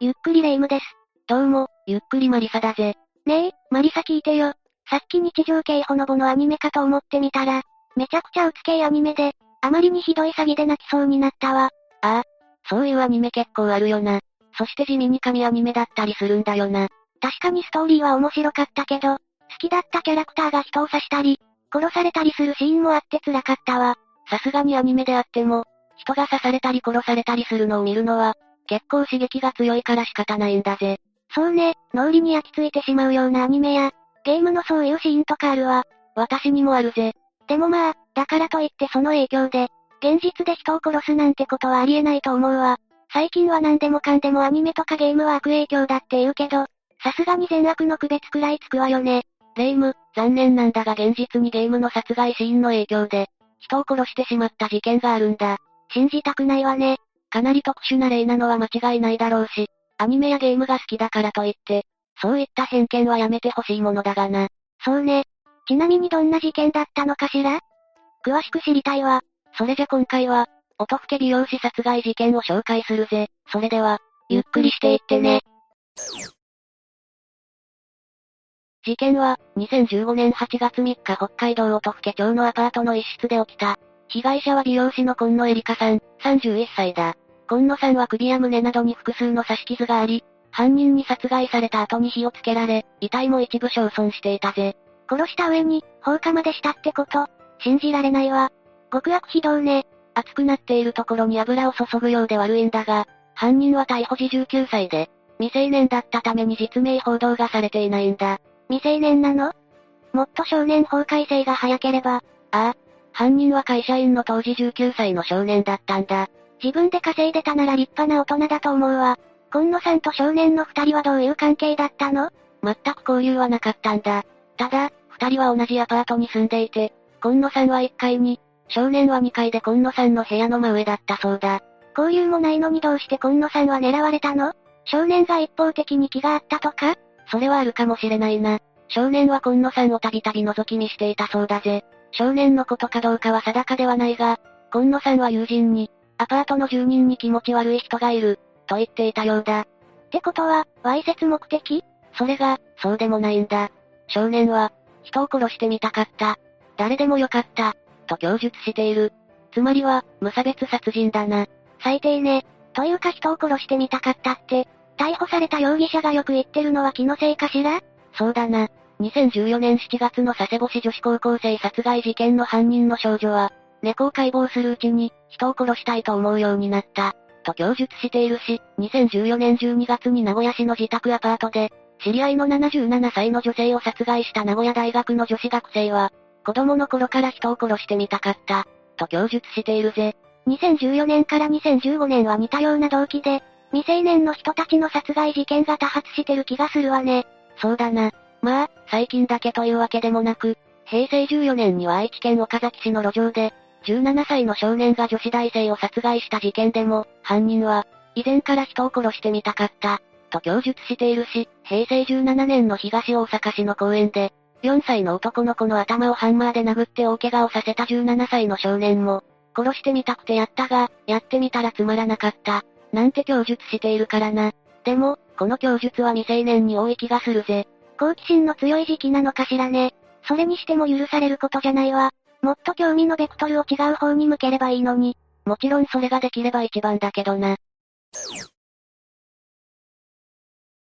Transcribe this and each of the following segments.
ゆっくりレ夢ムです。どうも、ゆっくりマリサだぜ。ねえ、マリサ聞いてよ。さっき日常系ほのぼのアニメかと思ってみたら、めちゃくちゃうつけいアニメで、あまりにひどい詐欺で泣きそうになったわ。ああ、そういうアニメ結構あるよな。そして地味に神アニメだったりするんだよな。確かにストーリーは面白かったけど、好きだったキャラクターが人を刺したり、殺されたりするシーンもあって辛かったわ。さすがにアニメであっても、人が刺されたり殺されたりするのを見るのは、結構刺激が強いから仕方ないんだぜ。そうね、脳裏に焼き付いてしまうようなアニメや、ゲームのそういうシーンとかあるわ。私にもあるぜ。でもまあ、だからといってその影響で、現実で人を殺すなんてことはありえないと思うわ。最近は何でもかんでもアニメとかゲームは悪影響だって言うけど、さすがに善悪の区別くらいつくわよね。レイム、残念なんだが現実にゲームの殺害シーンの影響で、人を殺してしまった事件があるんだ。信じたくないわね。かなり特殊な例なのは間違いないだろうし、アニメやゲームが好きだからといって、そういった偏見はやめてほしいものだがな。そうね。ちなみにどんな事件だったのかしら？詳しく知りたいわ。それじゃ今回は、音更美容師殺害事件を紹介するぜ。それでは、ゆっくりしていってね。事件は、2015年8月3日北海道音更町のアパートの一室で起きた。被害者は美容師の今野エリカさん、31歳だ。今野さんは首や胸などに複数の刺し傷があり、犯人に殺害された後に火をつけられ、遺体も一部焼損していたぜ。殺した上に、放火までしたってこと信じられないわ。極悪非道ね。熱くなっているところに油を注ぐようで悪いんだが、犯人は逮捕時19歳で、未成年だったために実名報道がされていないんだ。未成年なの？もっと少年法改正が早ければ。ああ。犯人は会社員の当時19歳の少年だったんだ。自分で稼いでたなら立派な大人だと思うわ。今野さんと少年の二人はどういう関係だったの？全く交流はなかったんだ。ただ、二人は同じアパートに住んでいて、今野さんは1階に、少年は2階で今野さんの部屋の真上だったそうだ。交流もないのにどうして今野さんは狙われたの？少年が一方的に気があったとか？それはあるかもしれないな。少年は今野さんをたびたび覗き見していたそうだぜ。少年のことかどうかは定かではないが、今野さんは友人に、アパートの住人に気持ち悪い人がいる、と言っていたようだ。ってことは、わいせつ目的？それが、そうでもないんだ。少年は、人を殺してみたかった。誰でもよかった、と供述している。つまりは、無差別殺人だな。最低ね。というか人を殺してみたかったって、逮捕された容疑者がよく言ってるのは気のせいかしら？そうだな。2014年7月の佐世保市女子高校生殺害事件の犯人の少女は、猫を解剖するうちに、人を殺したいと思うようになった、と供述しているし、2014年12月に名古屋市の自宅アパートで、知り合いの77歳の女性を殺害した名古屋大学の女子学生は、子供の頃から人を殺してみたかった、と供述しているぜ。2014年から2015年は似たような動機で、未成年の人たちの殺害事件が多発してる気がするわね。そうだな。まあ、最近だけというわけでもなく、平成14年には愛知県岡崎市の路上で、17歳の少年が女子大生を殺害した事件でも、犯人は、以前から人を殺してみたかった、と供述しているし、平成17年の東大阪市の公園で、4歳の男の子の頭をハンマーで殴って大怪我をさせた17歳の少年も、殺してみたくてやったが、やってみたらつまらなかった、なんて供述しているからな。でも、この供述は未成年に多い気がするぜ。好奇心の強い時期なのかしらね。それにしても許されることじゃないわ。もっと興味のベクトルを違う方に向ければいいのに。もちろんそれができれば一番だけどな。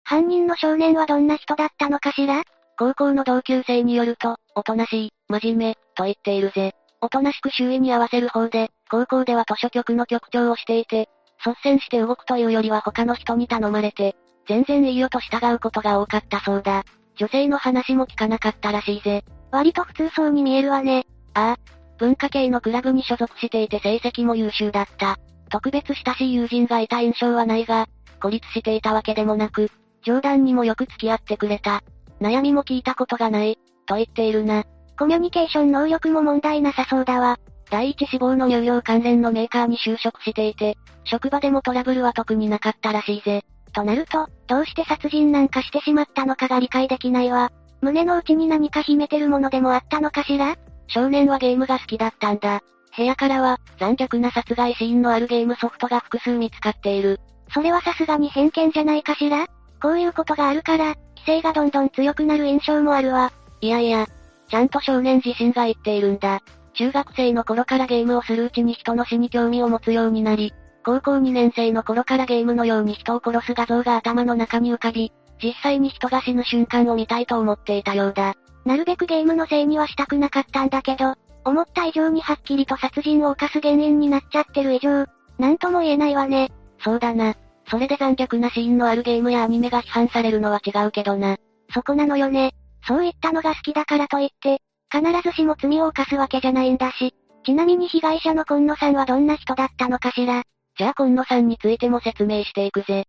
犯人の少年はどんな人だったのかしら？高校の同級生によると、おとなしい、真面目、と言っているぜ。おとなしく周囲に合わせる方で、高校では図書局の局長をしていて、率先して動くというよりは他の人に頼まれて、全然いいよと従うことが多かったそうだ。女性の話も聞かなかったらしいぜ。割と普通そうに見えるわね。ああ。文化系のクラブに所属していて成績も優秀だった。特別親しい友人がいた印象はないが、孤立していたわけでもなく、冗談にもよく付き合ってくれた。悩みも聞いたことがない、と言っているな。コミュニケーション能力も問題なさそうだわ。第一志望の乳業関連のメーカーに就職していて、職場でもトラブルは特になかったらしいぜ。となると、どうして殺人なんかしてしまったのかが理解できないわ。胸の内に何か秘めてるものでもあったのかしら？少年はゲームが好きだったんだ。部屋からは、残虐な殺害シーンのあるゲームソフトが複数見つかっている。それはさすがに偏見じゃないかしら？こういうことがあるから、規制がどんどん強くなる印象もあるわ。いやいや、ちゃんと少年自身が言っているんだ。中学生の頃からゲームをするうちに人の死に興味を持つようになり、高校2年生の頃からゲームのように人を殺す画像が頭の中に浮かび、実際に人が死ぬ瞬間を見たいと思っていたようだ。なるべくゲームのせいにはしたくなかったんだけど、思った以上にはっきりと殺人を犯す原因になっちゃってる以上、なんとも言えないわね。そうだな。それで残虐なシーンのあるゲームやアニメが批判されるのは違うけどな。そこなのよね。そういったのが好きだからといって、必ずしも罪を犯すわけじゃないんだし。ちなみに被害者の今野さんはどんな人だったのかしら。じゃあ今野さんについても説明していくぜ。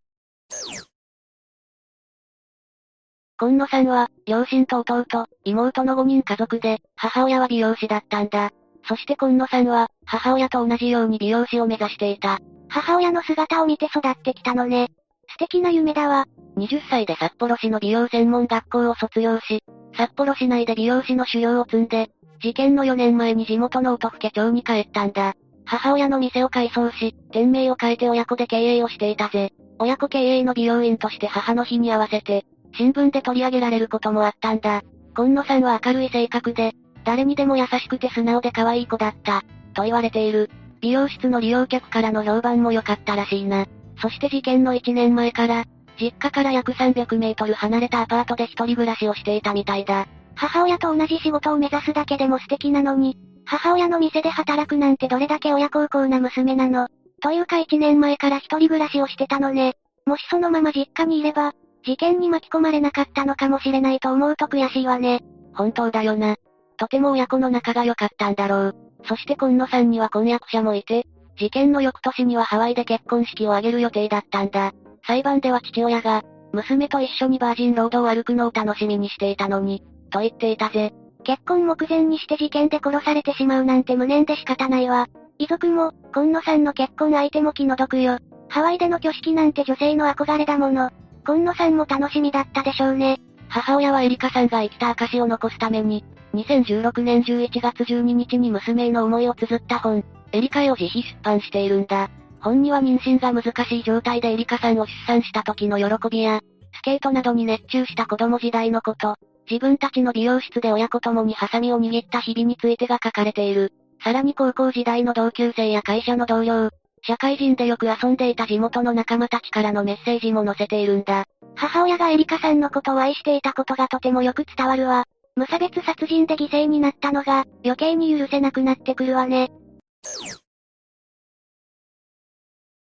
今野さんは、両親と弟、妹の5人家族で、母親は美容師だったんだ。そして今野さんは、母親と同じように美容師を目指していた。母親の姿を見て育ってきたのね。素敵な夢だわ。20歳で札幌市の美容専門学校を卒業し、札幌市内で美容師の修行を積んで、事件の4年前に地元の音更町に帰ったんだ。母親の店を改装し、店名を変えて親子で経営をしていたぜ。親子経営の美容院として母の日に合わせて、新聞で取り上げられることもあったんだ。今野さんは明るい性格で、誰にでも優しくて素直で可愛い子だった、と言われている。美容室の利用客からの評判も良かったらしいな。そして事件の1年前から、実家から約300メートル離れたアパートで一人暮らしをしていたみたいだ。母親と同じ仕事を目指すだけでも素敵なのに、母親の店で働くなんてどれだけ親孝行な娘なの？というか1年前から一人暮らしをしてたのね。もしそのまま実家にいれば、事件に巻き込まれなかったのかもしれないと思うと悔しいわね。本当だよな。とても親子の仲が良かったんだろう。そして今野さんには婚約者もいて、事件の翌年にはハワイで結婚式を挙げる予定だったんだ。裁判では父親が、娘と一緒にバージンロードを歩くのを楽しみにしていたのに、と言っていたぜ。結婚目前にして事件で殺されてしまうなんて無念で仕方ないわ。遺族も、今野さんの結婚相手も気の毒よ。ハワイでの挙式なんて女性の憧れだもの。今野さんも楽しみだったでしょうね。母親はエリカさんが生きた証を残すために、2016年11月12日に娘への思いを綴った本、エリカへを自費出版しているんだ。本には妊娠が難しい状態でエリカさんを出産した時の喜びや、スケートなどに熱中した子供時代のこと、自分たちの美容室で親子共にハサミを握った日々についてが書かれている。さらに高校時代の同級生や会社の同僚、社会人でよく遊んでいた地元の仲間たちからのメッセージも載せているんだ。母親がエリカさんのことを愛していたことがとてもよく伝わるわ。無差別殺人で犠牲になったのが、余計に許せなくなってくるわね。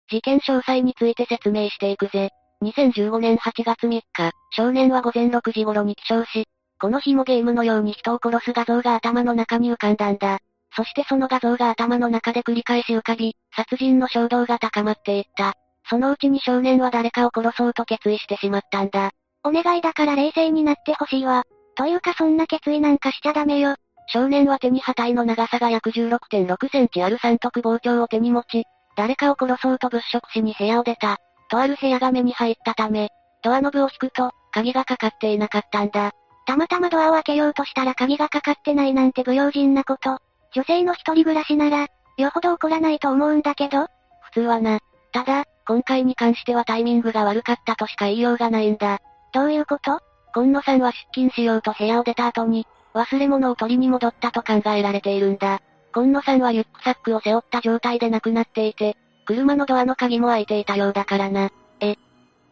事件詳細について説明していくぜ。2015年8月3日、少年は午前6時頃に起床し、この日もゲームのように人を殺す画像が頭の中に浮かんだんだ。そしてその画像が頭の中で繰り返し浮かび、殺人の衝動が高まっていった。そのうちに少年は誰かを殺そうと決意してしまったんだ。お願いだから冷静になってほしいわ。というかそんな決意なんかしちゃダメよ。少年は手に刃体の長さが約16.6センチある三徳包丁を手に持ち、誰かを殺そうと物色しに部屋を出た。とある部屋が目に入ったため、ドアノブを引くと、鍵がかかっていなかったんだ。たまたまドアを開けようとしたら鍵がかかってないなんて不用心なこと。女性の一人暮らしなら、よほど怒らないと思うんだけど。普通はな。ただ、今回に関してはタイミングが悪かったとしか言いようがないんだ。どういうこと？今野さんは出勤しようと部屋を出た後に、忘れ物を取りに戻ったと考えられているんだ。今野さんはリュックサックを背負った状態で亡くなっていて、車のドアの鍵も開いていたようだからな。え。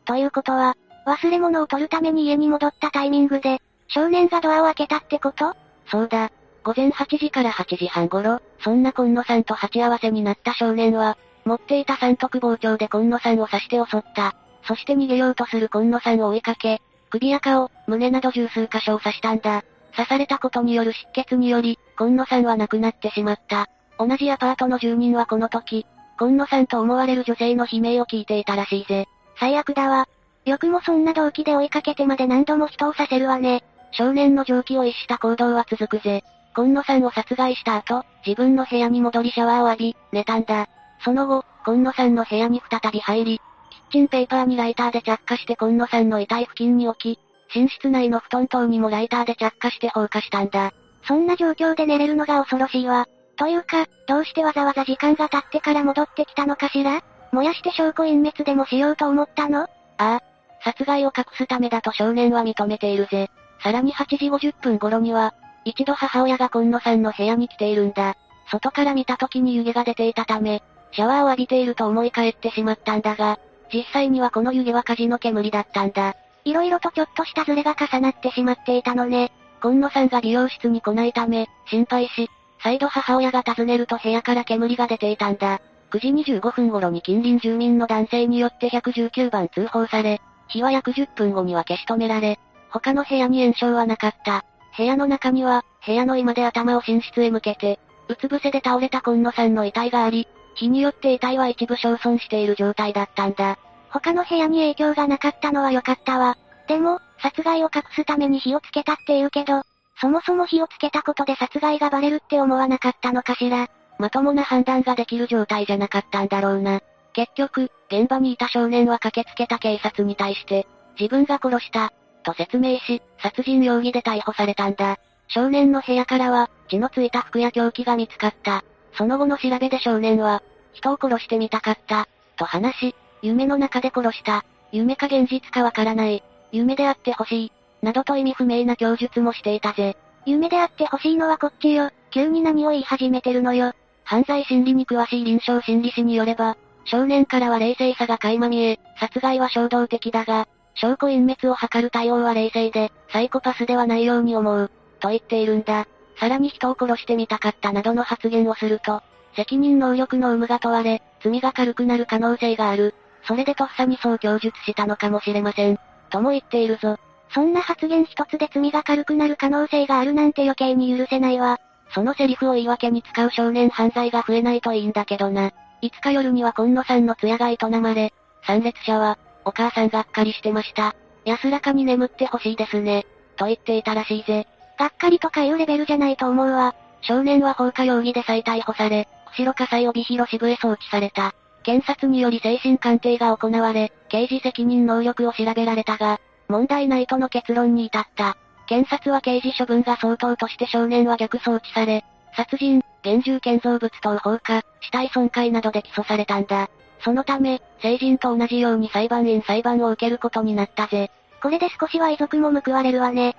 ということは、忘れ物を取るために家に戻ったタイミングで、少年がドアを開けたってこと？そうだ。午前8時から8時半頃、そんな今野さんと鉢合わせになった少年は、持っていた三徳包丁で今野さんを刺して襲った。そして逃げようとする今野さんを追いかけ、首や顔、胸など十数箇所を刺したんだ。刺されたことによる失血により、今野さんは亡くなってしまった。同じアパートの住人はこの時、今野さんと思われる女性の悲鳴を聞いていたらしいぜ。最悪だわ。よくもそんな動機で追いかけてまで何度も人を刺せるわね。少年の常軌を逸した行動は続くぜ。今野さんを殺害した後、自分の部屋に戻りシャワーを浴び、寝たんだ。その後、今野さんの部屋に再び入り、キッチンペーパーにライターで着火して今野さんの遺体付近に置き、寝室内の布団等にもライターで着火して放火したんだ。そんな状況で寝れるのが恐ろしいわ。というか、どうしてわざわざ時間が経ってから戻ってきたのかしら？燃やして証拠隠滅でもしようと思ったの？ああ。殺害を隠すためだと少年は認めているぜ。さらに8時50分頃には、一度母親が今野さんの部屋に来ているんだ。外から見た時に湯気が出ていたため、シャワーを浴びていると思い返ってしまったんだが、実際にはこの湯気は火事の煙だったんだ。色々とちょっとしたズレが重なってしまっていたのね。今野さんが美容室に来ないため、心配し、再度母親が訪ねると部屋から煙が出ていたんだ。9時25分頃に近隣住民の男性によって119番通報され、火は約10分後には消し止められ、他の部屋に炎症はなかった。部屋の中には、部屋の居間で頭を寝室へ向けて、うつ伏せで倒れた今野さんの遺体があり、火によって遺体は一部焼損している状態だったんだ。他の部屋に影響がなかったのは良かったわ。でも、殺害を隠すために火をつけたって言うけど、そもそも火をつけたことで殺害がバレるって思わなかったのかしら。まともな判断ができる状態じゃなかったんだろうな。結局、現場にいた少年は駆けつけた警察に対して、自分が殺した、と説明し、殺人容疑で逮捕されたんだ。少年の部屋からは、血のついた服や凶器が見つかった。その後の調べで少年は、人を殺してみたかった、と話し、夢の中で殺した。夢か現実かわからない。夢であってほしい。などと意味不明な供述もしていたぜ。夢であってほしいのはこっちよ。急に何を言い始めてるのよ。犯罪心理に詳しい臨床心理士によれば、少年からは冷静さが垣間見え、殺害は衝動的だが、証拠隠滅を図る対応は冷静で、サイコパスではないように思う、と言っているんだ。さらに人を殺してみたかったなどの発言をすると、責任能力の有無が問われ、罪が軽くなる可能性がある。それでとっさにそう供述したのかもしれません。とも言っているぞ。そんな発言一つで罪が軽くなる可能性があるなんて余計に許せないわ。そのセリフを言い訳に使う少年犯罪が増えないといいんだけどな。5日夜には今野さんの通夜が営まれ、参列者は、お母さんがっかりしてました。安らかに眠ってほしいですね。と言っていたらしいぜ。がっかりとかいうレベルじゃないと思うわ。少年は放火容疑で再逮捕され、釧路火災帯広支部へ送致された。検察により精神鑑定が行われ、刑事責任能力を調べられたが、問題ないとの結論に至った。検察は刑事処分が相当として少年は逆送致され、殺人、現住建造物等放火、死体損壊などで起訴されたんだ。そのため、成人と同じように裁判員裁判を受けることになったぜ。これで少しは遺族も報われるわね。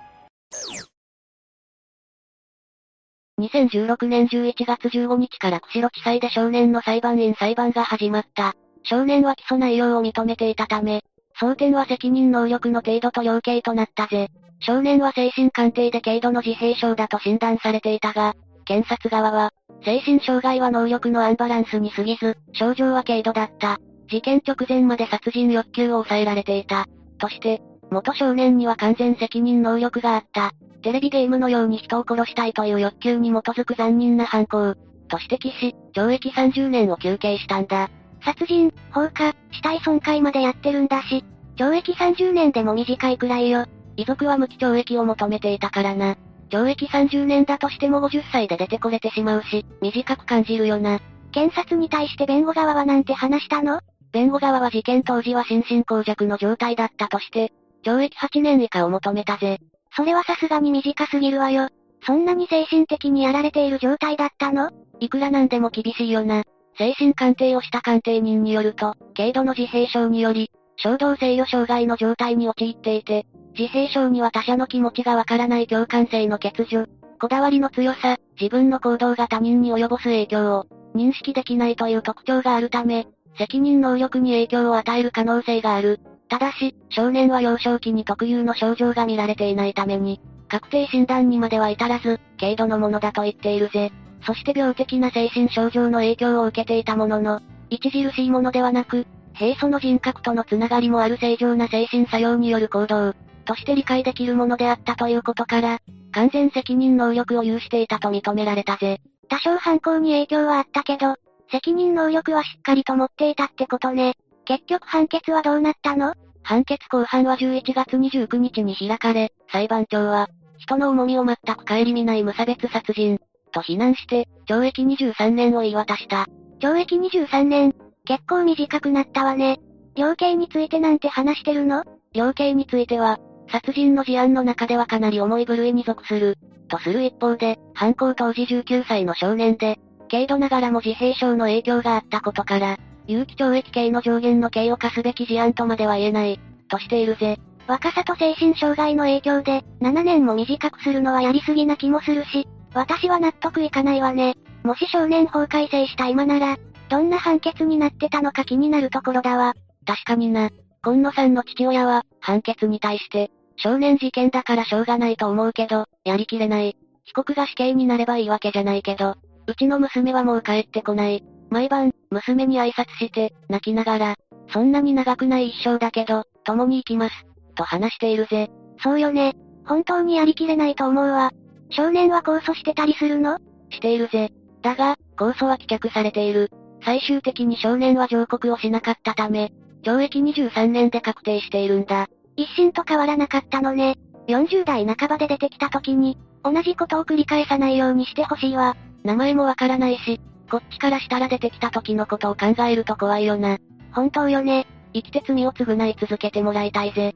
2016年11月15日から釧路地裁で少年の裁判員裁判が始まった。少年は起訴内容を認めていたため、争点は責任能力の程度と量刑となったぜ。少年は精神鑑定で軽度の自閉症だと診断されていたが、検察側は、精神障害は能力のアンバランスに過ぎず、症状は軽度だった。事件直前まで殺人欲求を抑えられていた。として、元少年には完全責任能力があった。テレビゲームのように人を殺したいという欲求に基づく残忍な犯行。と指摘し、懲役30年を求刑したんだ。殺人、放火、死体損壊までやってるんだし、懲役30年でも短いくらいよ。遺族は無期懲役を求めていたからな。懲役30年だとしても50歳で出てこれてしまうし、短く感じるよな。検察に対して弁護側はなんて話したの？弁護側は事件当時は心神耗弱の状態だったとして、懲役8年以下を求めたぜ。それはさすがに短すぎるわよ。そんなに精神的にやられている状態だったの？いくらなんでも厳しいよな。精神鑑定をした鑑定人によると、軽度の自閉症により、衝動制御障害の状態に陥っていて、自閉症には他者の気持ちがわからない共感性の欠如、こだわりの強さ、自分の行動が他人に及ぼす影響を認識できないという特徴があるため、責任能力に影響を与える可能性がある。ただし、少年は幼少期に特有の症状が見られていないために、確定診断にまでは至らず、軽度のものだと言っているぜ。そして病的な精神症状の影響を受けていたものの、著しいものではなく、平素の人格とのつながりもある正常な精神作用による行動、として理解できるものであったということから、完全責任能力を有していたと認められたぜ。多少犯行に影響はあったけど、責任能力はしっかりと持っていたってことね。結局判決はどうなったの判決公判は11月29日に開かれ、裁判長は、人の重みを全く顧みない無差別殺人、と非難して、懲役23年を言い渡した。懲役23年結構短くなったわね。量刑についてなんて話してるの量刑については、殺人の事案の中ではかなり重い部類に属する、とする一方で、犯行当時19歳の少年で、軽度ながらも自閉症の影響があったことから、有期懲役刑の上限の刑を課すべき事案とまでは言えない、としているぜ。若さと精神障害の影響で、7年も短くするのはやりすぎな気もするし、私は納得いかないわね。もし少年法改正した今なら、どんな判決になってたのか気になるところだわ。確かにな。今野さんの父親は、判決に対して、少年事件だからしょうがないと思うけど、やりきれない。被告が死刑になればいいわけじゃないけど、うちの娘はもう帰ってこない。毎晩、娘に挨拶して、泣きながら、そんなに長くない一生だけど、共に行きます。と話しているぜ。そうよね。本当にやりきれないと思うわ。少年は控訴してたりするの？しているぜ。だが、控訴は棄却されている。最終的に少年は上告をしなかったため、懲役23年で確定しているんだ。一審と変わらなかったのね。40代半ばで出てきた時に、同じことを繰り返さないようにしてほしいわ。名前もわからないし、こっちからしたら出てきた時のことを考えると怖いよな。本当よね。生きて罪を償い続けてもらいたいぜ。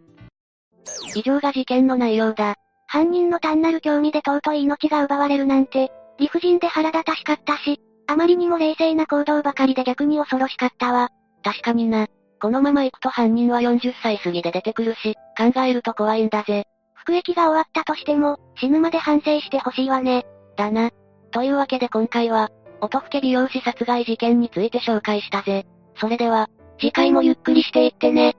以上が事件の内容だ。犯人の単なる興味で尊い命が奪われるなんて、理不尽で腹立たしかったし、あまりにも冷静な行動ばかりで逆に恐ろしかったわ。確かにな。このまま行くと犯人は40歳過ぎで出てくるし、考えると怖いんだぜ。服役が終わったとしても、死ぬまで反省してほしいわね。だな。というわけで今回は、音更美容師殺害事件について紹介したぜ。それでは、次回もゆっくりしていってね。